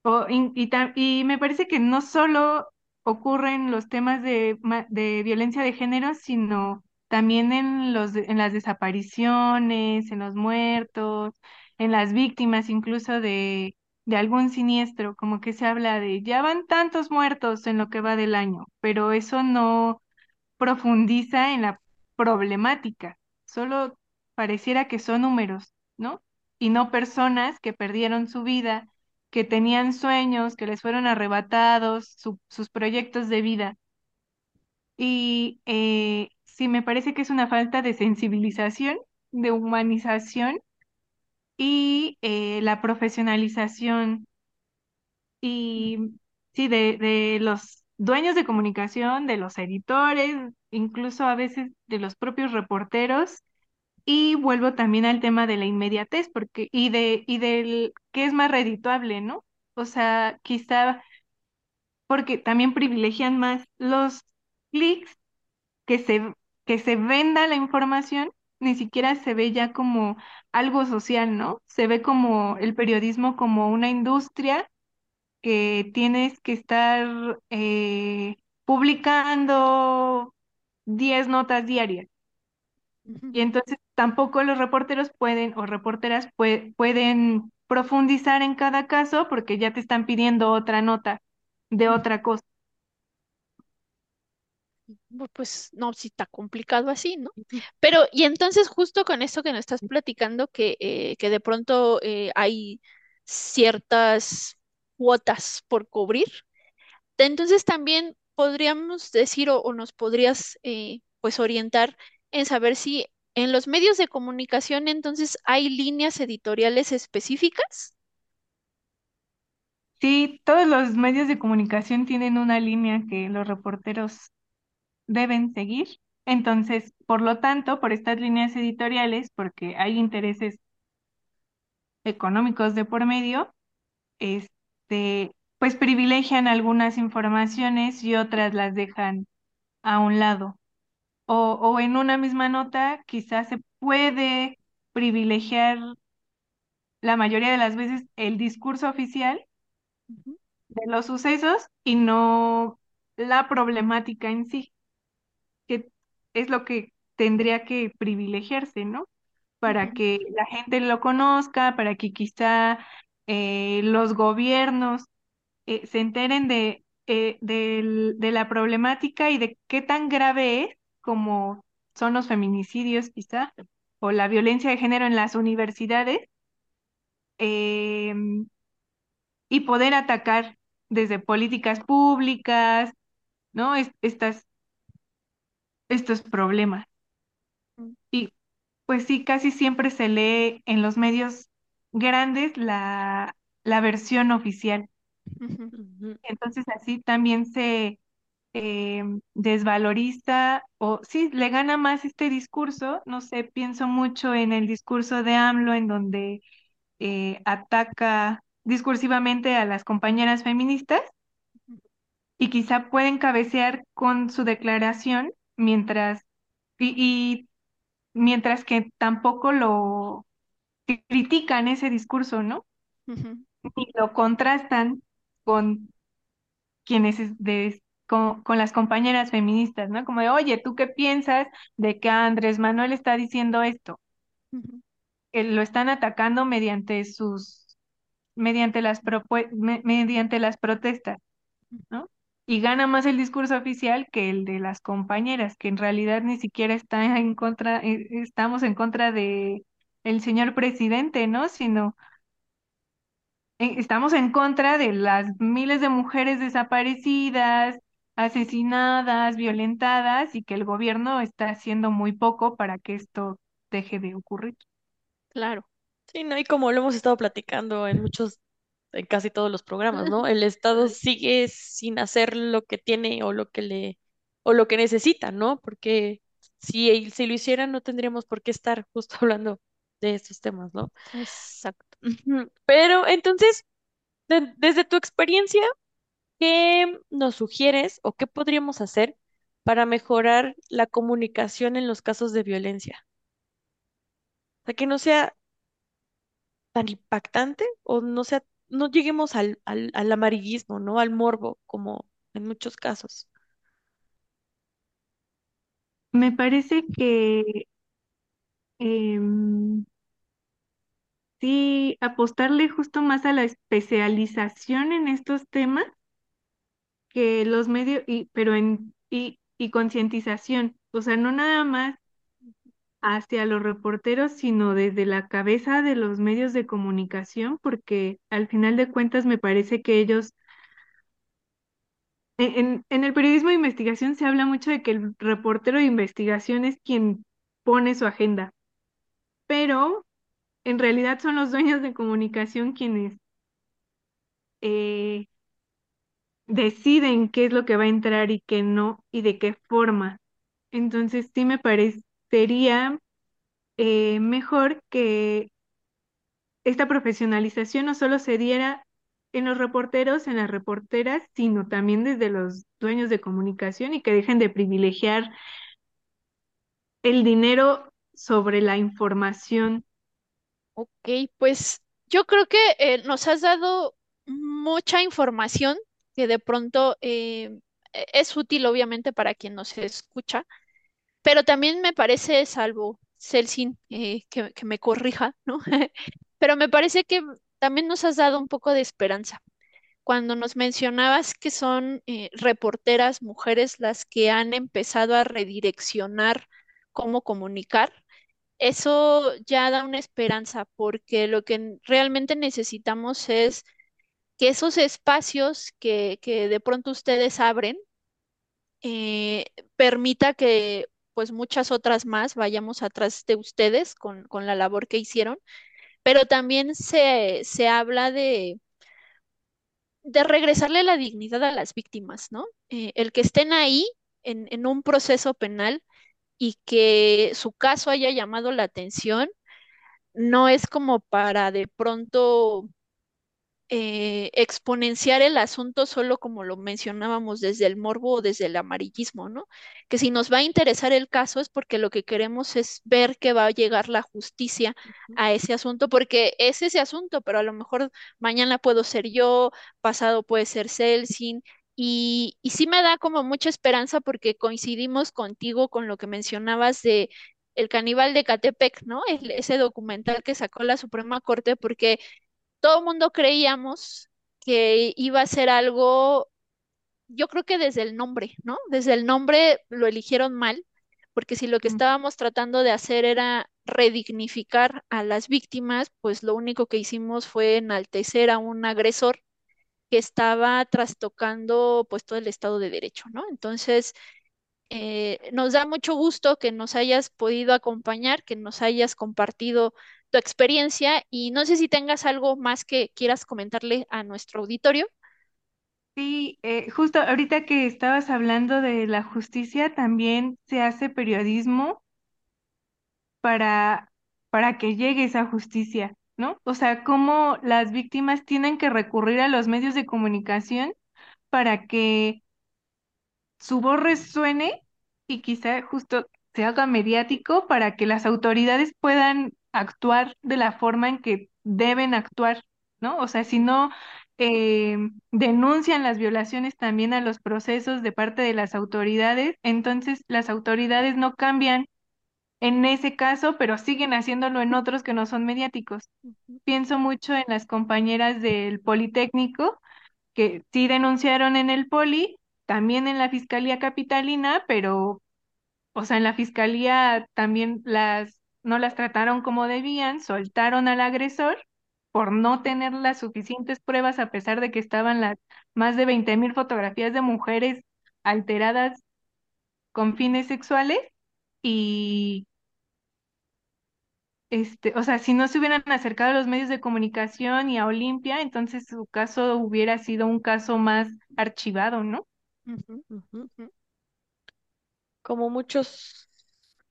Y, y me parece que no solo ocurren los temas de, de violencia de género, sino también en los, en las desapariciones, en los muertos, en las víctimas incluso de, de algún siniestro, como que se habla de ya van tantos muertos en lo que va del año, pero eso no profundiza en la problemática, solo pareciera que son números, ¿no? Y no personas que perdieron su vida, que tenían sueños, que les fueron arrebatados, su- sus proyectos de vida. Y eh, sí, me parece que es una falta de sensibilización, de humanización y eh, la profesionalización. Y sí, de, de los dueños de comunicación, de los editores, incluso a veces de los propios reporteros. Y vuelvo también al tema de la inmediatez, porque, y de, y del que es más redituable, ¿no? O sea, quizá porque también privilegian más los clics que se, que se venda la información, ni siquiera se ve ya como algo social, ¿no? Se ve como el periodismo como una industria que tienes que estar eh, publicando 10 notas diarias. Y entonces tampoco los reporteros pueden o reporteras pueden profundizar en cada caso porque ya te están pidiendo otra nota de otra cosa. Pues no, sí está complicado así, ¿no? Pero, y entonces justo con esto que nos estás platicando, que, eh, que de pronto eh, hay ciertas cuotas por cubrir, entonces también podríamos decir o, o nos podrías eh, pues orientar en saber si en los medios de comunicación entonces hay líneas editoriales específicas. Sí, todos los medios de comunicación tienen una línea que los reporteros deben seguir. Entonces, por lo tanto, por estas líneas editoriales, porque hay intereses económicos de por medio, este, pues privilegian algunas informaciones y otras las dejan a un lado. O, o en una misma nota, quizás se puede privilegiar la mayoría de las veces el discurso oficial de los sucesos y no la problemática en sí, que es lo que tendría que privilegiarse, ¿no? Para que la gente lo conozca, para que quizá eh, los gobiernos eh, se enteren de, eh, del- de la problemática y de qué tan grave es, como son los feminicidios quizá, o la violencia de género en las universidades, em, y poder atacar desde políticas públicas, ¿no? Es- estas, estos problemas. Mm. Y pues sí, casi siempre se lee en los medios grandes la, la versión oficial. Entonces así también se eh, desvaloriza o sí, le gana más este discurso. No sé, pienso mucho en el discurso de AMLO en donde eh, ataca discursivamente a las compañeras feministas y quizá pueden cabecear con su declaración mientras y, y mientras que tampoco lo critican ese discurso, ¿no? ujú, Y lo contrastan con quienes es de, con, con las compañeras feministas, ¿no? Como de, oye, ¿tú qué piensas de que Andrés Manuel está diciendo esto? Que lo están atacando mediante sus, mediante las me- mediante las protestas, ¿no? Y gana más el discurso oficial que el de las compañeras, que en realidad ni siquiera está en contra, eh, estamos en contra de el señor presidente, ¿no? Sino eh, Estamos en contra de las miles de mujeres desaparecidas, asesinadas, violentadas y que el gobierno está haciendo muy poco para que esto deje de ocurrir. Claro. Sí, ¿no? Y como lo hemos estado platicando en muchos, en casi todos los programas, ¿no? El Estado sigue sin hacer lo que tiene o lo que le, o lo que necesita, ¿no? Porque si, si lo hicieran no tendríamos por qué estar justo hablando de estos temas, ¿no? Exacto. Pero entonces, de- desde tu experiencia, ¿qué nos sugieres o qué podríamos hacer para mejorar la comunicación en los casos de violencia? O sea, que no sea tan impactante o no sea, no lleguemos al, al, al amarillismo, ¿no? Al morbo, como en muchos casos. Me parece que em, sí, apostarle justo más a la especialización en estos temas que los medios, y, pero en, y, y concientización, o sea, no nada más hacia los reporteros, sino desde la cabeza de los medios de comunicación, porque al final de cuentas me parece que ellos, en, en en el periodismo de investigación se habla mucho de que el reportero de investigación es quien pone su agenda, pero en realidad son los dueños de comunicación quienes eh, deciden qué es lo que va a entrar y qué no y de qué forma. Entonces sí me parecería eh, mejor que esta profesionalización no solo se diera en los reporteros, en las reporteras, sino también desde los dueños de comunicación y que dejen de privilegiar el dinero sobre la información. Ok, pues yo creo que eh, nos has dado mucha información que de pronto eh, e- es útil obviamente para quien nos escucha, pero también me parece, salvo Celsin, eh, que, que me corrija, ¿no? Pero me parece que también nos has dado un poco de esperanza. Cuando nos mencionabas que son eh, reporteras mujeres las que han empezado a redireccionar cómo comunicar, eso ya da una esperanza, porque lo que realmente necesitamos es que esos espacios que, que de pronto ustedes abren, eh, permita que pues muchas otras más vayamos atrás de ustedes con, con la labor que hicieron, pero también se, se habla de, de regresarle la dignidad a las víctimas, ¿no? Eh, el que estén ahí en, en un proceso penal y que su caso haya llamado la atención, no es como para de pronto eh, exponenciar el asunto solo como lo mencionábamos desde el morbo o desde el amarillismo, ¿no? Que si nos va a interesar el caso es porque lo que queremos es ver que va a llegar la justicia a ese asunto, porque es ese asunto, pero a lo mejor mañana puedo ser yo, pasado puede ser Celsin. Y, y sí me da como mucha esperanza porque coincidimos contigo con lo que mencionabas de El caníbal de Catepec, ¿no? El- ese documental que sacó la Suprema Corte, porque todo el mundo creíamos que iba a ser algo, yo creo que desde el nombre, ¿no? Desde el nombre lo eligieron mal, porque si lo que estábamos tratando de hacer era redignificar a las víctimas, pues lo único que hicimos fue enaltecer a un agresor que estaba trastocando pues todo el Estado de Derecho, ¿no? Entonces, eh, nos da mucho gusto que nos hayas podido acompañar, que nos hayas compartido tu experiencia y no sé si tengas algo más que quieras comentarle a nuestro auditorio. Sí, eh, justo ahorita que estabas hablando de la justicia, también se hace periodismo para, para que llegue esa justicia, ¿no? O sea, cómo las víctimas tienen que recurrir a los medios de comunicación para que su voz resuene y quizá justo se haga mediático para que las autoridades puedan actuar de la forma en que deben actuar, ¿no? O sea, si no eh, denuncian las violaciones también a los procesos de parte de las autoridades, entonces las autoridades no cambian en ese caso, pero siguen haciéndolo en otros que no son mediáticos. Pienso mucho en las compañeras del Politécnico que sí denunciaron en el Poli, también en la Fiscalía Capitalina, pero, o sea, en la Fiscalía también las, no las trataron como debían, soltaron al agresor por no tener las suficientes pruebas, a pesar de que estaban las más de 20 mil fotografías de mujeres alteradas con fines sexuales y este, o sea, si no se hubieran acercado a los medios de comunicación y a Olimpia, entonces su caso hubiera sido un caso más archivado, ¿no? Como muchos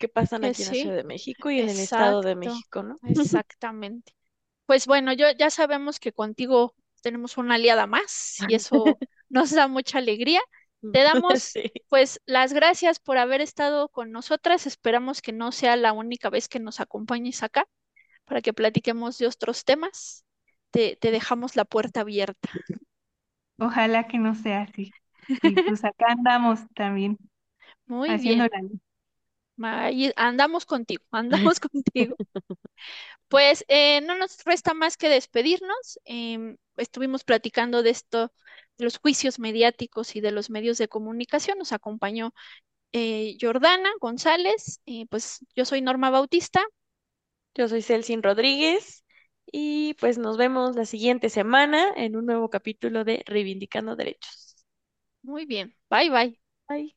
que pasan Que aquí en la Ciudad de México y en el Estado de México, ¿no? exactamente. Pues bueno, yo ya sabemos que contigo tenemos una aliada más y eso nos da mucha alegría. Te damos Sí. pues las gracias por haber estado con nosotras. Esperamos que no sea la única vez que nos acompañes acá para que platiquemos de otros temas. Te, te dejamos la puerta abierta. Ojalá que no sea así. Y pues acá andamos también Muy haciendo bien. la andamos contigo, andamos contigo. Pues eh, no nos resta más que despedirnos. Em, estuvimos platicando de esto, de los juicios mediáticos y de los medios de comunicación. Nos acompañó eh, Jordana González. y pues yo soy Norma Bautista. Yo soy Celsin Rodríguez y pues nos vemos la siguiente semana en un nuevo capítulo de Reivindicando Derechos. Muy bien. Bye bye. Bye.